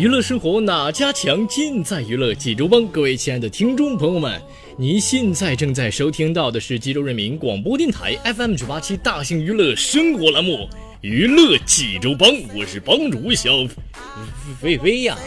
娱乐生活哪家强？尽在娱乐济州帮。各位亲爱的听众朋友们，您现在正在收听到的是济州人民广播电台 FM 九八七大型娱乐生活栏目《娱乐济州帮》，我是帮主小菲菲呀。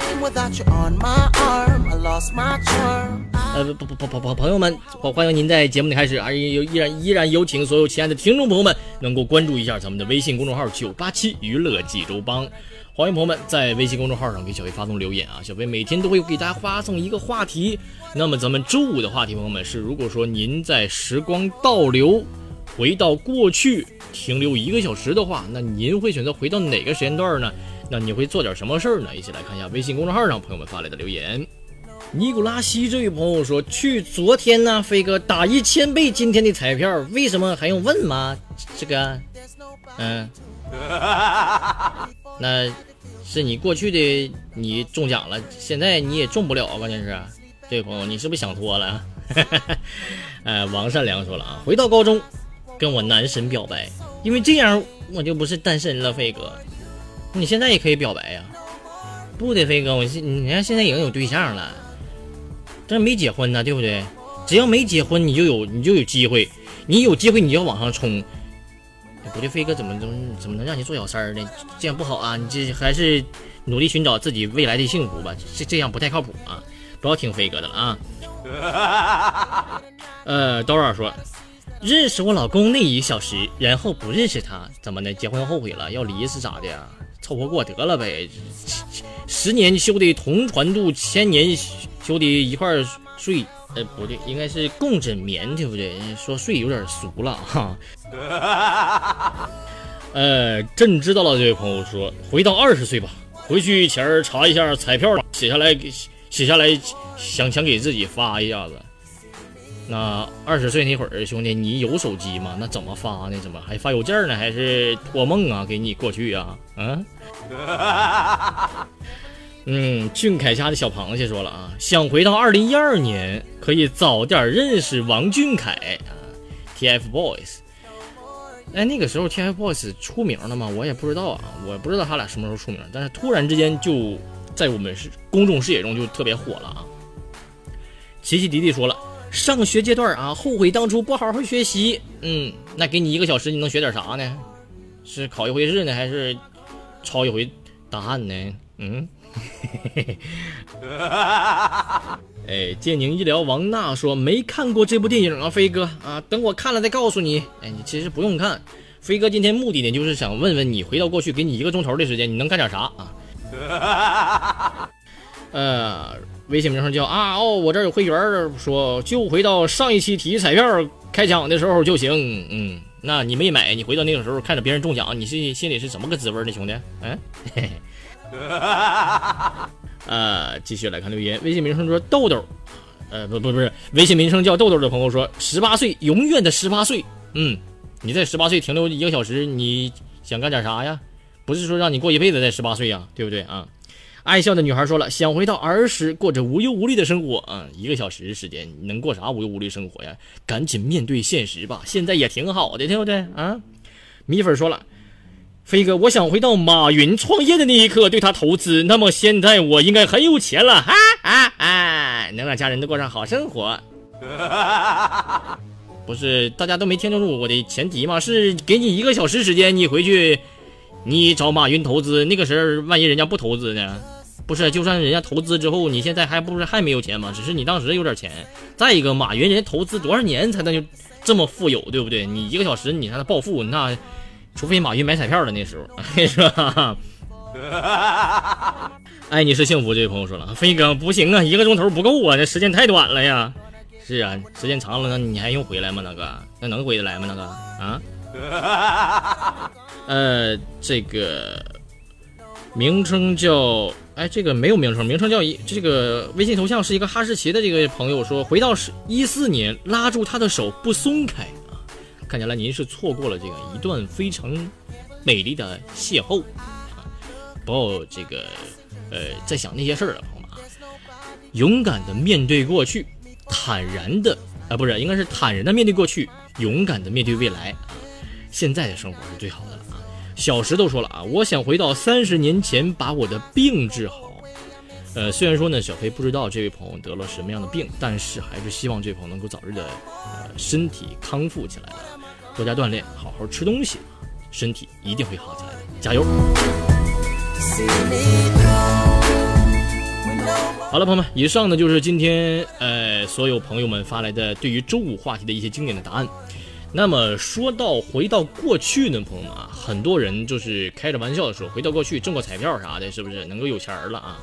呃，不不不不不，朋友们，欢欢迎您在节目的开始，而依依然依然有请所有亲爱的听众朋友们能够关注一下咱们的微信公众号九八七娱乐济州帮。欢迎朋友们在微信公众号上给小飞发送留言啊！小飞每天都会给大家发送一个话题。那么咱们周五的话题，朋友们是：如果说您在时光倒流，回到过去停留一个小时的话，那您会选择回到哪个时间段呢？那你会做点什么事儿呢？一起来看一下微信公众号上朋友们发来的留言。尼古拉西这位朋友说：“去昨天呢，飞哥打一千倍今天的彩票，为什么还用问吗？这个，嗯。”那是你过去的你中奖了，现在你也中不了。关键是，这位朋友，你是不是想多了？呃，王善良说了啊，回到高中，跟我男神表白，因为这样我就不是单身了。飞哥，你现在也可以表白呀。不的，飞哥，我现你看现在已经有对象了，但是没结婚呢，对不对？只要没结婚，你就有你就有机会，你有机会你就要往上冲。不对，飞哥怎么怎么怎么能让你做小三儿呢？这样不好啊！你这还是努力寻找自己未来的幸福吧。这这样不太靠谱啊！不要听飞哥的了啊！呃，刀儿说，认识我老公那一小时，然后不认识他，怎么的？结婚后悔了，要离是咋的？凑合过得了呗。十年修得同船渡，千年修得一块睡。呃，不对，应该是共枕眠，对不对？说睡有点俗了哈。呃，朕知道了，这位朋友说，回到二十岁吧，回去前儿查一下彩票，写下来，写下来，想想给自己发一下子。那二十岁那会儿，兄弟，你有手机吗？那怎么发呢？怎么还发邮件呢？还是托梦啊？给你过去啊？嗯。嗯，俊凯家的小螃蟹说了啊，想回到二零一二年，可以早点认识王俊凯啊，TFBOYS。哎，那个时候 TFBOYS 出名了吗？我也不知道啊，我不知道他俩什么时候出名，但是突然之间就在我们是公众视野中就特别火了啊。奇奇迪迪说了，上学阶段啊，后悔当初不好好学习。嗯，那给你一个小时，你能学点啥呢？是考一回试呢，还是抄一回答案呢？嗯。嘿嘿，哎，建宁医疗王娜说没看过这部电影啊，飞哥啊，等我看了再告诉你。哎，你其实不用看，飞哥今天目的呢就是想问问你，回到过去给你一个钟头的时间，你能干点啥啊？呃，微信名叫啊哦，我这有会员说就回到上一期体育彩票开奖的时候就行。嗯，那你没买，你回到那个时候看着别人中奖，你是心里是怎么个滋味呢，兄弟？嗯。嘿嘿。呃，继续来看留言，微信名称说豆豆，呃，不不不是，微信名称叫豆豆的朋友说，十八岁，永远的十八岁。嗯，你在十八岁停留一个小时，你想干点啥呀？不是说让你过一辈子在十八岁呀，对不对啊？爱笑的女孩说了，想回到儿时，过着无忧无虑的生活啊。一个小时时间，你能过啥无忧无虑生活呀？赶紧面对现实吧，现在也挺好的，对不对啊？米粉说了。飞哥，我想回到马云创业的那一刻，对他投资。那么现在我应该很有钱了，哈哈哈，能让家人都过上好生活。不是，大家都没听清楚我的前提吗？是给你一个小时时间，你回去，你找马云投资。那个时候，万一人家不投资呢？不不是，就算人家投资之后，你现在还不是还没有钱吗？只是你当时有点钱。再一个，马云人家投资多少年才能就这么富有，对不对？你一个小时你让他暴富，那除非马云买彩票的那时候，是吧？爱 你是幸福，这位朋友说了，飞哥不行啊，一个钟头不够啊，这时间太短了呀。是啊，时间长了，那你还用回来吗？那个，那能回得来吗？那个啊？呃，这个名称叫哎，这个没有名称，名称叫一这个微信头像是一个哈士奇的这个朋友说，回到是一四年，拉住他的手不松开啊，看起来您是错过了这个一段非常美丽的邂逅啊，不要这个呃再想那些事儿了，朋友们啊，勇敢的面对过去，坦然的啊不是，应该是坦然的面对过去，勇敢的面对未来啊。现在的生活是最好的了啊！小石头说了啊，我想回到三十年前把我的病治好。呃，虽然说呢，小飞不知道这位朋友得了什么样的病，但是还是希望这位朋友能够早日的呃身体康复起来的，多加锻炼，好好吃东西，身体一定会好起来的，加油！好了，朋友们，以上呢就是今天呃所有朋友们发来的对于周五话题的一些经典的答案。那么说到回到过去呢，朋友们啊，很多人就是开着玩笑的说，回到过去中个彩票啥的，是不是能够有钱了啊？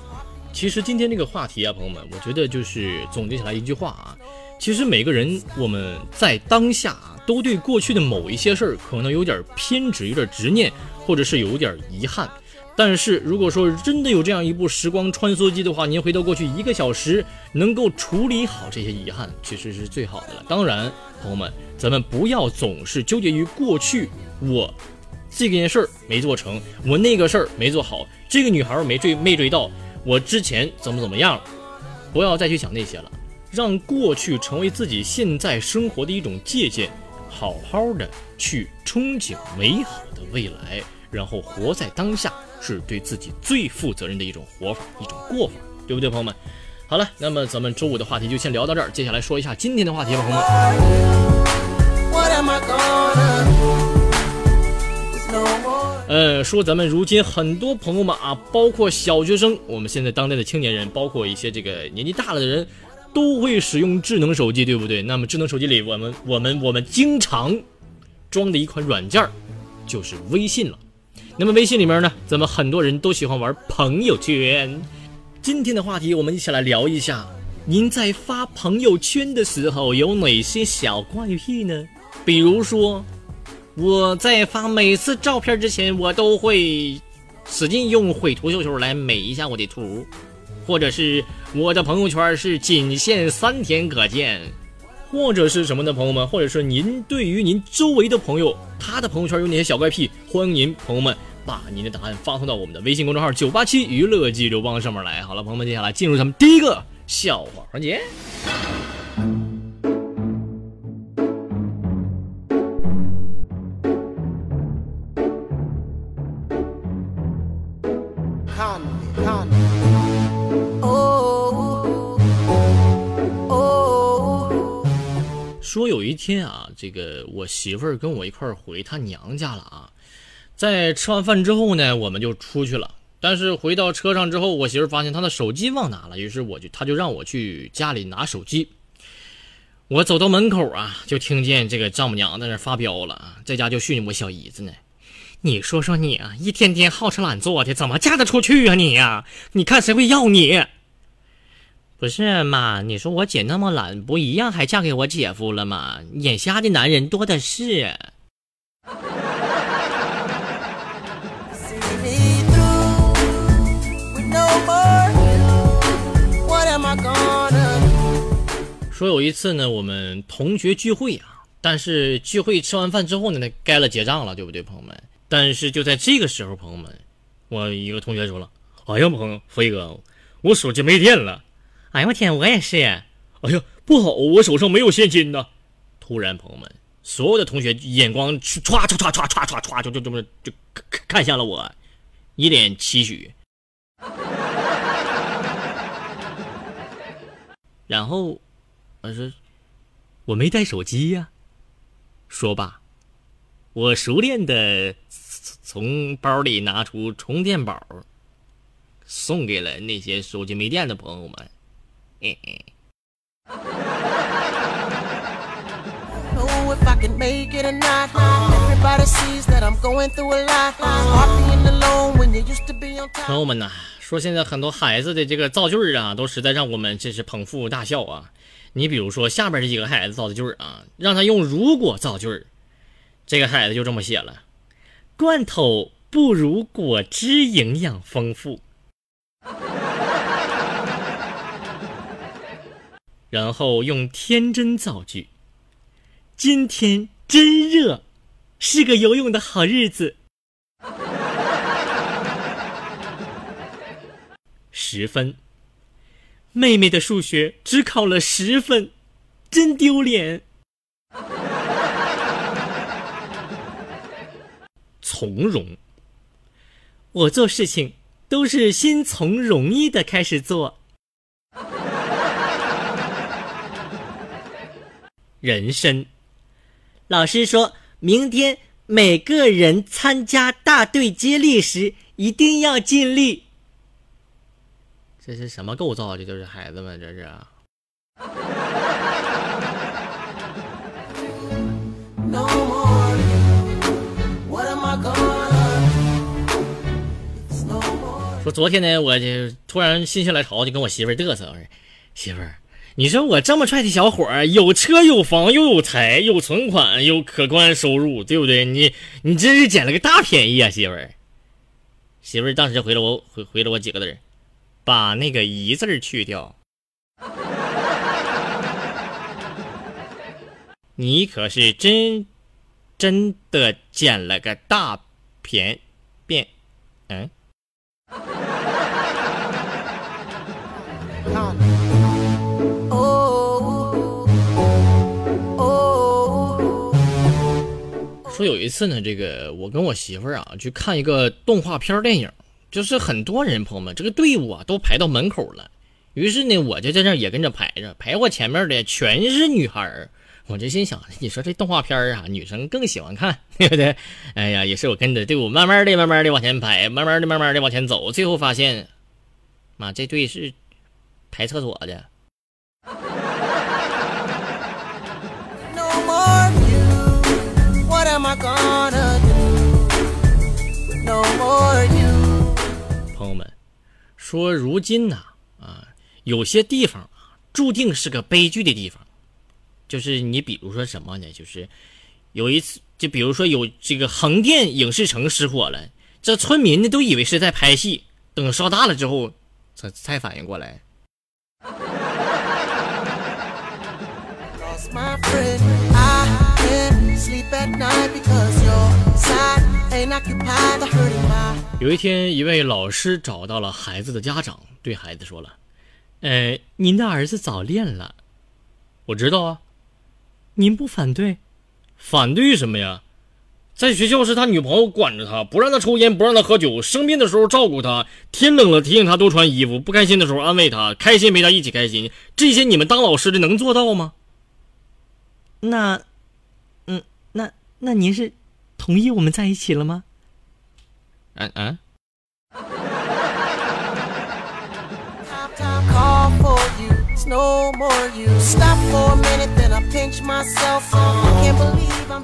其实今天这个话题啊，朋友们，我觉得就是总结起来一句话啊，其实每个人我们在当下啊都对过去的某一些事儿可能有点偏执，有点执念，或者是有点遗憾。但是如果说真的有这样一部时光穿梭机的话，您回到过去一个小时，能够处理好这些遗憾，其实是最好的了。当然，朋友们，咱们不要总是纠结于过去，我这件事儿没做成，我那个事儿没做好，这个女孩没追没追到，我之前怎么怎么样，不要再去想那些了，让过去成为自己现在生活的一种借鉴，好好的去憧憬美好的未来。然后活在当下是对自己最负责任的一种活法，一种过法，对不对，朋友们？好了，那么咱们周五的话题就先聊到这儿，接下来说一下今天的话题吧，朋友们。呃，说咱们如今很多朋友们啊，包括小学生，我们现在当代的青年人，包括一些这个年纪大了的人，都会使用智能手机，对不对？那么智能手机里，我们我们我们经常装的一款软件就是微信了。那么微信里面呢，咱们很多人都喜欢玩朋友圈。今天的话题，我们一起来聊一下，您在发朋友圈的时候有哪些小怪癖呢？比如说，我在发每次照片之前，我都会使劲用绘图秀秀来美一下我的图，或者是我的朋友圈是仅限三天可见，或者是什么的朋友们，或者是您对于您周围的朋友，他的朋友圈有哪些小怪癖？欢迎您朋友们。把您的答案发送到我们的微信公众号“九八七娱乐济州帮”上面来。好了，朋友们，接下来进入咱们第一个笑话环节。看，说有一天啊，这个我媳妇儿跟我一块儿回她娘家了啊。在吃完饭之后呢，我们就出去了。但是回到车上之后，我媳妇发现她的手机忘拿了，于是我就，她就让我去家里拿手机。我走到门口啊，就听见这个丈母娘在那发飙了啊，在家就训我小姨子呢。你说说你啊，一天天好吃懒做的，怎么嫁得出去啊你呀？你看谁会要你？不是妈，你说我姐那么懒，不一样还嫁给我姐夫了吗？眼瞎的男人多的是。说有一次呢，我们同学聚会啊，但是聚会吃完饭之后呢，那该了结账了，对不对，朋友们？但是就在这个时候，朋友们，我一个同学说了：“哎呀，朋友飞哥，我手机没电了。”哎呀，我天，我也是。哎呀，不好，我手上没有现金呢。突然，朋友们，所有的同学眼光唰唰唰唰唰唰唰就就这么就看向了我，一脸期许。然后。我说，我没带手机呀。说罢，我熟练的从包里拿出充电宝，送给了那些手机没电的朋友们。嘿嘿。朋友们呐，说现在很多孩子的这个造句儿啊，都实在让我们真是捧腹大笑啊。你比如说下边这几个孩子造的句儿啊，让他用如果造句儿，这个孩子就这么写了：罐头不如果汁营养丰富。然后用天真造句：今天真热，是个游泳的好日子。十分，妹妹的数学只考了十分，真丢脸。从容，我做事情都是先从容易的开始做。人参，老师说明天每个人参加大队接力时一定要尽力。这是什么构造？这就是孩子们，这是。说昨天呢，我就突然心血来潮，就跟我媳妇嘚瑟，我说媳妇儿。你说我这么帅的小伙儿，有车有房又有财有存款有可观收入，对不对？你你真是捡了个大便宜啊，媳妇儿！媳妇儿当时回了我回回了我几个字儿把那个“一”字去掉。你可是真真的捡了个大便便，嗯。说有一次呢，这个我跟我媳妇儿啊去看一个动画片电影，就是很多人朋友们，这个队伍啊都排到门口了。于是呢，我就在这也跟着排着，排我前面的全是女孩儿。我就心想，你说这动画片啊，女生更喜欢看，对不对？哎呀，也是我跟着队伍慢慢的、慢慢的往前排，慢慢的、慢慢的往前走，最后发现，妈，这队是排厕所的。说，如今呐，啊，有些地方啊，注定是个悲剧的地方。就是你比如说什么呢？就是有一次，就比如说有这个横店影视城失火了，这村民呢都以为是在拍戏，等烧大了之后，才才反应过来。有一天，一位老师找到了孩子的家长，对孩子说了：“呃，您的儿子早恋了，我知道啊，您不反对？反对什么呀？在学校是他女朋友管着他，不让他抽烟，不让他喝酒，生病的时候照顾他，天冷了提醒他多穿衣服，不开心的时候安慰他，开心陪他一起开心。这些你们当老师的能做到吗？那，嗯，那那您是同意我们在一起了吗？”嗯嗯。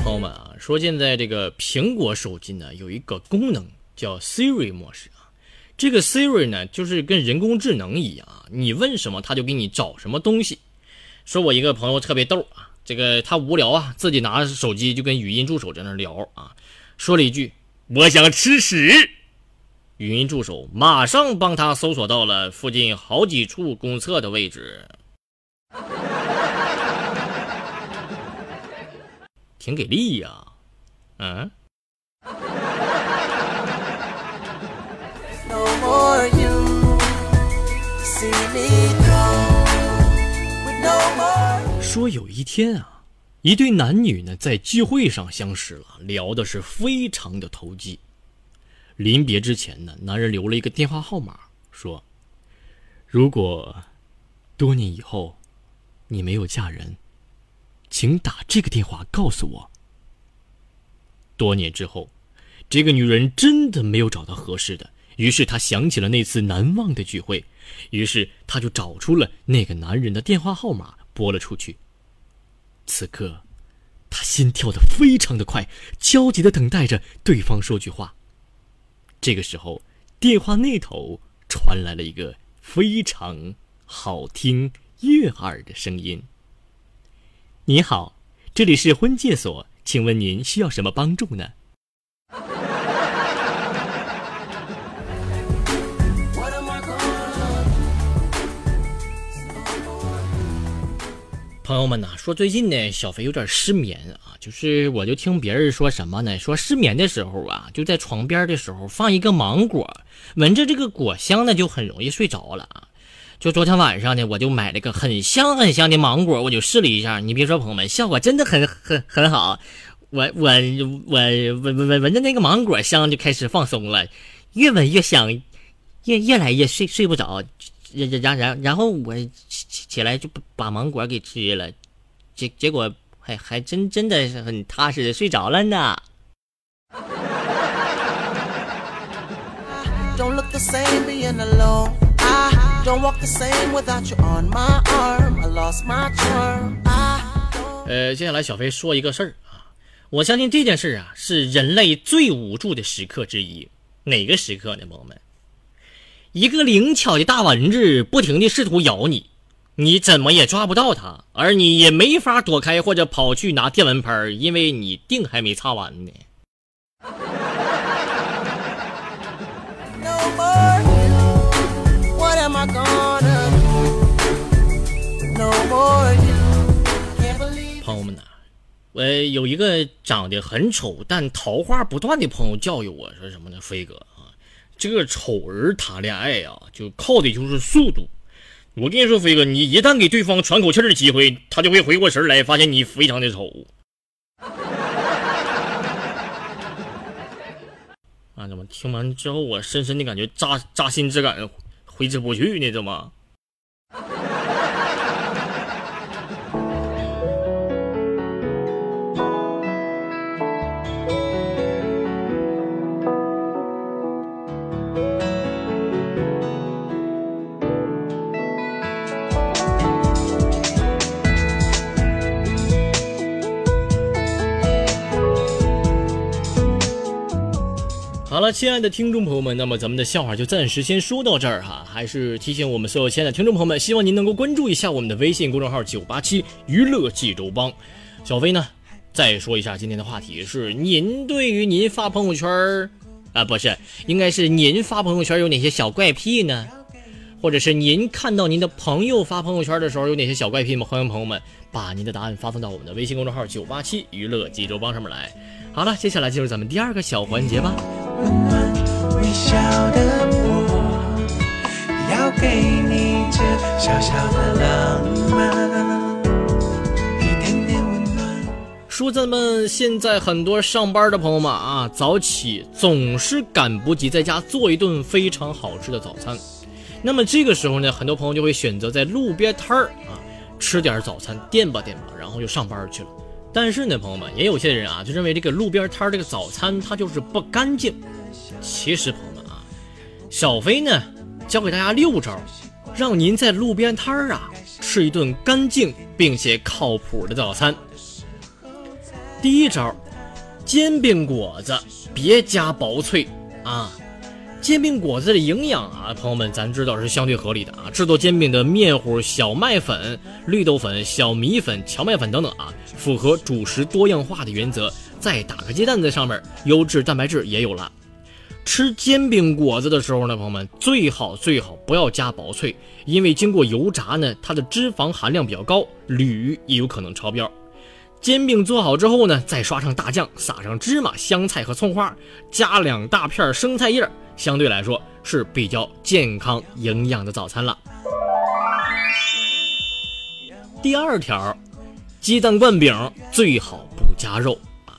朋友们啊，说现在这个苹果手机呢有一个功能叫 Siri 模式啊，这个 Siri 呢就是跟人工智能一样啊，你问什么它就给你找什么东西。说我一个朋友特别逗啊，这个他无聊啊，自己拿着手机就跟语音助手在那聊啊，说了一句。我想吃屎，语音助手马上帮他搜索到了附近好几处公厕的位置，挺给力呀，嗯。说有一天啊。一对男女呢，在聚会上相识了，聊的是非常的投机。临别之前呢，男人留了一个电话号码，说：“如果多年以后你没有嫁人，请打这个电话告诉我。”多年之后，这个女人真的没有找到合适的，于是她想起了那次难忘的聚会，于是她就找出了那个男人的电话号码，拨了出去。此刻，他心跳的非常的快，焦急的等待着对方说句话。这个时候，电话那头传来了一个非常好听、悦耳的声音：“你好，这里是婚介所，请问您需要什么帮助呢？”朋友们呐，说最近呢，小飞有点失眠啊，就是我就听别人说什么呢？说失眠的时候啊，就在床边的时候放一个芒果，闻着这个果香呢，就很容易睡着了啊。就昨天晚上呢，我就买了个很香很香的芒果，我就试了一下，你别说，朋友们，效果真的很很很好。我我我闻闻闻闻着那个芒果香，就开始放松了，越闻越香，越越来越睡睡不着。然然然然后我起起来就把芒果给吃了，结结果还还真真的是很踏实的睡着了呢。呃，接下来小飞说一个事儿啊，我相信这件事啊是人类最无助的时刻之一，哪个时刻呢，朋友们？一个灵巧的大蚊子不停地试图咬你，你怎么也抓不到它，而你也没法躲开或者跑去拿电蚊拍，因为你腚还没擦完呢。朋友们呐，我有一个长得很丑但桃花不断的朋友教育我说什么呢？飞哥。这个丑人谈恋爱呀，就靠的就是速度。我跟你说，飞哥，你一旦给对方喘口气的机会，他就会回过神来，发现你非常的丑。啊，怎么听完之后，我深深的感觉扎扎心之感挥之不去呢？怎么？好了，亲爱的听众朋友们，那么咱们的笑话就暂时先说到这儿哈。还是提醒我们所有亲爱的听众朋友们，希望您能够关注一下我们的微信公众号“九八七娱乐济州帮”。小飞呢，再说一下今天的话题是：您对于您发朋友圈儿啊，不是，应该是您发朋友圈有哪些小怪癖呢？或者是您看到您的朋友发朋友圈的时候有哪些小怪癖吗？欢迎朋友们把您的答案发送到我们的微信公众号“九八七娱乐济州帮”上面来。好了，接下来进入咱们第二个小环节吧。温暖微笑的我，要给你这小小的浪漫，一点点温暖。说咱们现在很多上班的朋友们啊，早起总是赶不及在家做一顿非常好吃的早餐。那么这个时候呢，很多朋友就会选择在路边摊儿啊吃点早餐垫吧垫吧，然后就上班去了。但是呢，朋友们也有些人啊，就认为这个路边摊这个早餐它就是不干净。其实，朋友们啊，小飞呢教给大家六招，让您在路边摊儿啊吃一顿干净并且靠谱的早餐。第一招，煎饼果子别加薄脆啊。煎饼果子的营养啊，朋友们，咱知道是相对合理的啊。制作煎饼的面糊、小麦粉、绿豆粉、小米粉、荞麦粉等等啊，符合主食多样化的原则。再打个鸡蛋在上面，优质蛋白质也有了。吃煎饼果子的时候呢，朋友们最好最好不要加薄脆，因为经过油炸呢，它的脂肪含量比较高，铝也有可能超标。煎饼做好之后呢，再刷上大酱，撒上芝麻、香菜和葱花，加两大片生菜叶，相对来说是比较健康营养的早餐了。第二条，鸡蛋灌饼最好不加肉啊，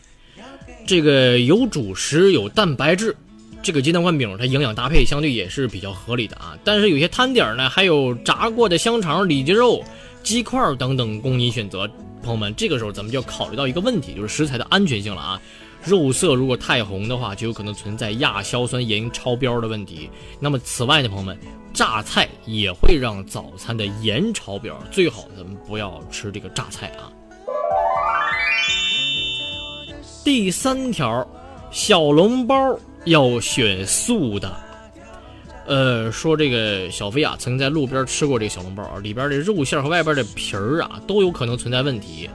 这个有主食有蛋白质，这个鸡蛋灌饼它营养搭配相对也是比较合理的啊。但是有些摊点呢，还有炸过的香肠、里脊肉、鸡块等等供你选择。朋友们，这个时候咱们就要考虑到一个问题，就是食材的安全性了啊！肉色如果太红的话，就有可能存在亚硝酸盐超标的问题。那么此外呢，朋友们，榨菜也会让早餐的盐超标，最好咱们不要吃这个榨菜啊。第三条，小笼包要选素的。呃，说这个小飞啊，曾经在路边吃过这个小笼包啊，里边的肉馅和外边的皮儿啊，都有可能存在问题。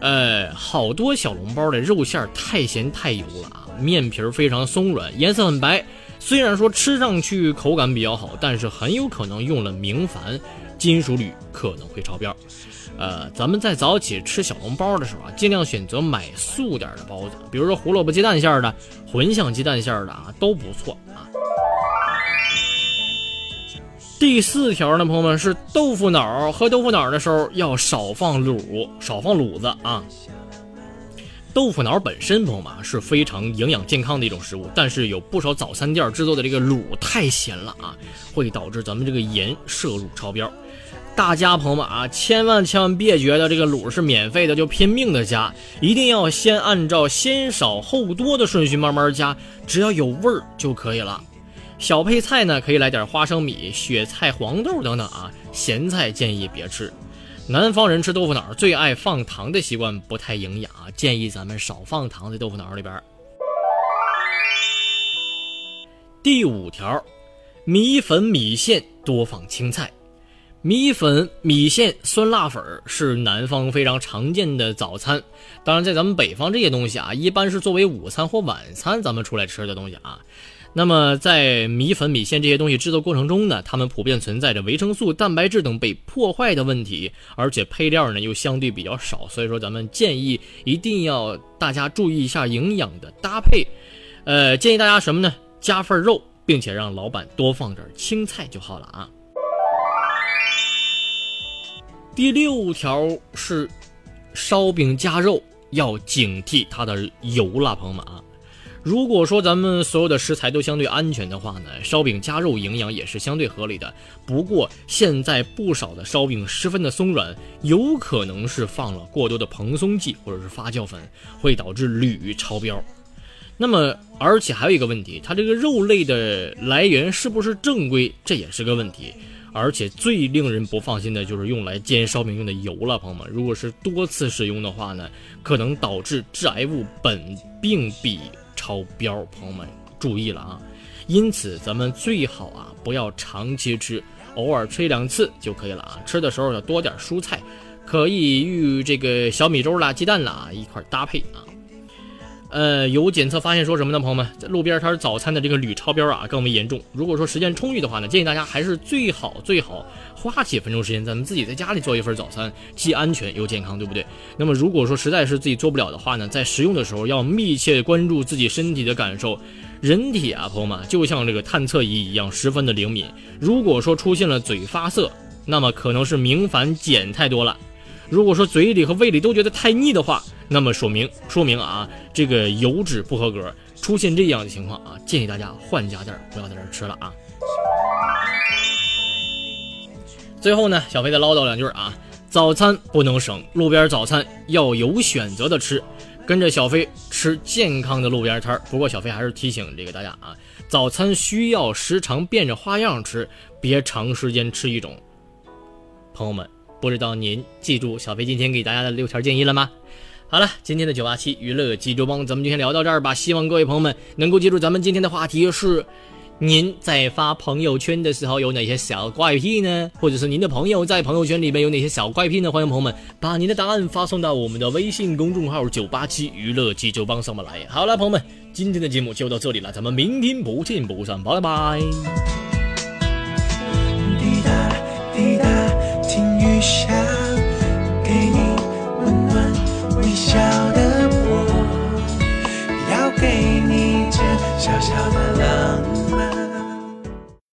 呃，好多小笼包的肉馅太咸太油了啊，面皮非常松软，颜色很白。虽然说吃上去口感比较好，但是很有可能用了明矾，金属铝可能会超标。呃，咱们在早起吃小笼包的时候啊，尽量选择买素点的包子，比如说胡萝卜鸡蛋馅的、茴香鸡蛋馅的啊，都不错啊。第四条呢，朋友们是豆腐脑，喝豆腐脑的时候要少放卤，少放卤子啊。豆腐脑本身，朋友们是非常营养健康的一种食物，但是有不少早餐店制作的这个卤太咸了啊，会导致咱们这个盐摄入超标。大家朋友们啊，千万千万别觉得这个卤是免费的就拼命的加，一定要先按照先少后多的顺序慢慢加，只要有味儿就可以了。小配菜呢，可以来点花生米、雪菜、黄豆等等啊。咸菜建议别吃。南方人吃豆腐脑最爱放糖的习惯不太营养啊，建议咱们少放糖在豆腐脑里边。第五条，米粉、米线多放青菜。米粉、米线、酸辣粉是南方非常常见的早餐。当然，在咱们北方这些东西啊，一般是作为午餐或晚餐咱们出来吃的东西啊。那么，在米粉、米线这些东西制作过程中呢，它们普遍存在着维生素、蛋白质等被破坏的问题，而且配料呢又相对比较少，所以说咱们建议一定要大家注意一下营养的搭配。呃，建议大家什么呢？加份肉，并且让老板多放点青菜就好了啊。第六条是，烧饼加肉要警惕它的油了，朋友们啊。如果说咱们所有的食材都相对安全的话呢，烧饼加肉营养也是相对合理的。不过现在不少的烧饼十分的松软，有可能是放了过多的蓬松剂或者是发酵粉，会导致铝超标。那么而且还有一个问题，它这个肉类的来源是不是正规，这也是个问题。而且最令人不放心的就是用来煎烧饼用的油了，朋友们，如果是多次使用的话呢，可能导致致癌物苯并芘。超标，朋友们注意了啊！因此，咱们最好啊不要长期吃，偶尔吃一两次就可以了啊。吃的时候要多点蔬菜，可以与这个小米粥啦、鸡蛋啦一块搭配啊。呃，有检测发现说什么呢？朋友们，在路边摊早餐的这个铝超标啊更为严重。如果说时间充裕的话呢，建议大家还是最好最好花几分钟时间，咱们自己在家里做一份早餐，既安全又健康，对不对？那么如果说实在是自己做不了的话呢，在食用的时候要密切关注自己身体的感受。人体啊，朋友们就像这个探测仪一样，十分的灵敏。如果说出现了嘴发涩，那么可能是明矾碱太多了。如果说嘴里和胃里都觉得太腻的话，那么说明说明啊，这个油脂不合格，出现这样的情况啊，建议大家换家店，不要在这吃了啊。最后呢，小飞再唠叨两句啊，早餐不能省，路边早餐要有选择的吃，跟着小飞吃健康的路边摊儿。不过小飞还是提醒这个大家啊，早餐需要时常变着花样吃，别长时间吃一种。朋友们。不知道您记住小飞今天给大家的六条建议了吗？好了，今天的九八七娱乐济州帮，咱们就先聊到这儿吧。希望各位朋友们能够记住咱们今天的话题是：您在发朋友圈的时候有哪些小怪癖呢？或者是您的朋友在朋友圈里面有哪些小怪癖呢？欢迎朋友们把您的答案发送到我们的微信公众号九八七娱乐济州帮上面来。好了，朋友们，今天的节目就到这里了，咱们明天不见不散，拜拜。滴答滴答，听。雨下，小的我，要给你这小小的浪。